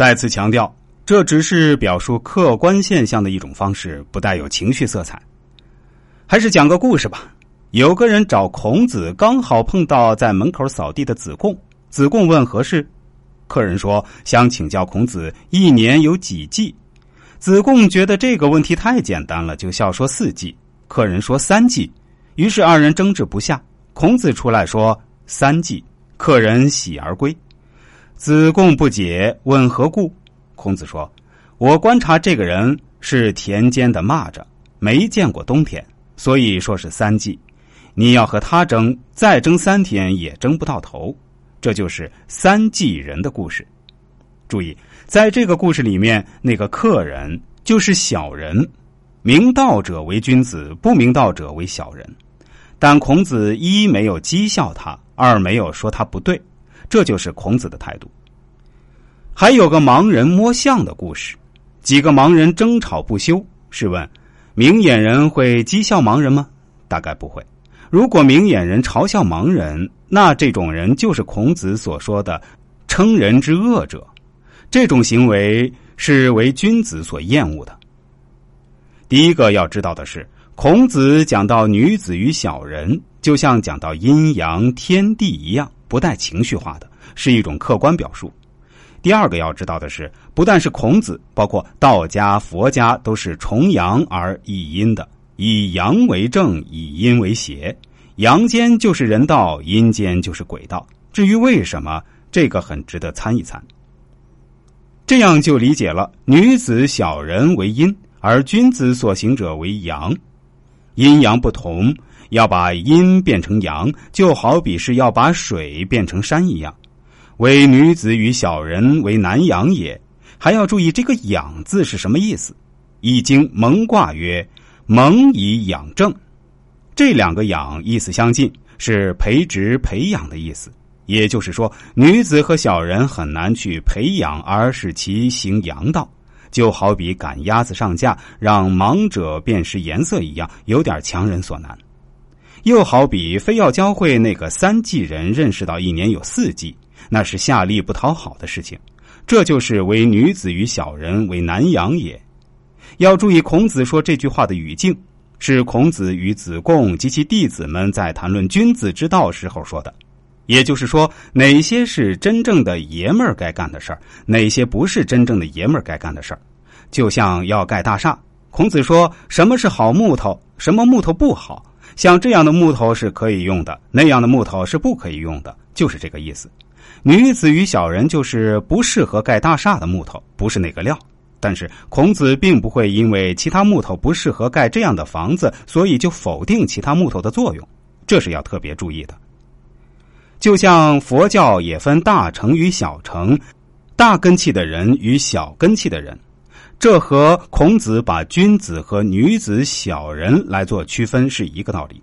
再次强调，这只是表述客观现象的一种方式，不带有情绪色彩。还是讲个故事吧。有个人找孔子，刚好碰到在门口扫地的子贡。子贡问何事，客人说想请教孔子一年有几季。子贡觉得这个问题太简单了，就笑说四季。客人说三季，于是二人争执不下。孔子出来说三季，客人喜而归。子贡不解，问何故？孔子说：“我观察这个人是田间的蚂蚱，没见过冬天，所以说是三季。你要和他争，再争三天也争不到头。这就是三季人的故事。注意，在这个故事里面，那个客人就是小人，明道者为君子，不明道者为小人。但孔子一没有讥笑他，二没有说他不对。”这就是孔子的态度。还有个盲人摸象的故事，几个盲人争吵不休。试问，明眼人会讥笑盲人吗？大概不会。如果明眼人嘲笑盲人，那这种人就是孔子所说的“称人之恶者”。这种行为是为君子所厌恶的。第一个要知道的是，孔子讲到女子与小人，就像讲到阴阳天地一样。不带情绪化的，是一种客观表述。第二个要知道的是，不但是孔子，包括道家、佛家都是崇阳而抑阴的，以阳为正，以阴为邪。阳间就是人道，阴间就是鬼道。至于为什么，这个很值得参一参。这样就理解了：女子、小人为阴，而君子所行者为阳。阴阳不同。要把阴变成阳，就好比是要把水变成山一样。为女子与小人为难养也。还要注意这个“养”字是什么意思。《易经》蒙卦曰：“蒙以养正。”这两个“养”意思相近，是培植、培养的意思。也就是说，女子和小人很难去培养，而使其行阳道，就好比赶鸭子上架，让盲者辨识颜色一样，有点强人所难。又好比非要教会那个三季人认识到一年有四季，那是下力不讨好的事情。这就是为女子与小人为难养也。要注意孔子说这句话的语境，是孔子与子贡及其弟子们在谈论君子之道时候说的。也就是说，哪些是真正的爷们儿该干的事儿，哪些不是真正的爷们儿该干的事儿。就像要盖大厦，孔子说什么是好木头，什么木头不好。像这样的木头是可以用的，那样的木头是不可以用的，就是这个意思。女子与小人就是不适合盖大厦的木头，不是那个料。但是孔子并不会因为其他木头不适合盖这样的房子，所以就否定其他木头的作用，这是要特别注意的。就像佛教也分大乘与小乘，大根器的人与小根器的人。这和孔子把君子和女子、小人来做区分是一个道理。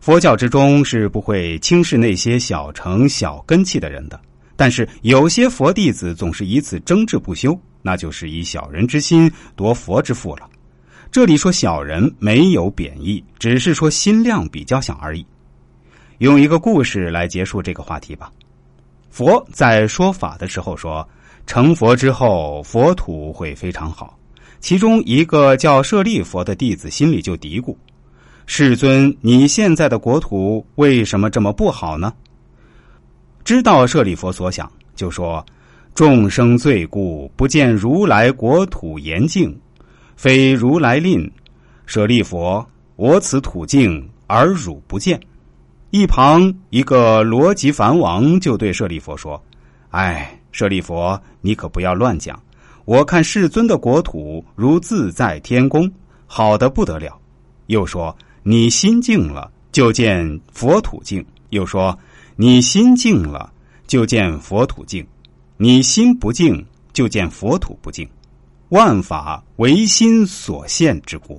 佛教之中是不会轻视那些小成小根器的人的，但是有些佛弟子总是以此争执不休，那就是以小人之心夺佛之腹了。这里说小人没有贬义，只是说心量比较小而已。用一个故事来结束这个话题吧。佛在说法的时候说。成佛之后，佛土会非常好。其中一个叫舍利佛的弟子心里就嘀咕：“世尊，你现在的国土为什么这么不好呢？”知道舍利佛所想，就说：“众生罪故，不见如来国土严净，非如来令。舍利佛，我此土净而汝不见。”一旁一个罗辑梵王就对舍利佛说：“哎。”舍利佛，你可不要乱讲。我看世尊的国土如自在天宫，好的不得了。又说你心静了，就见佛土静；又说你心静了，就见佛土静；你心不静，就见佛土不静。万法唯心所现之故。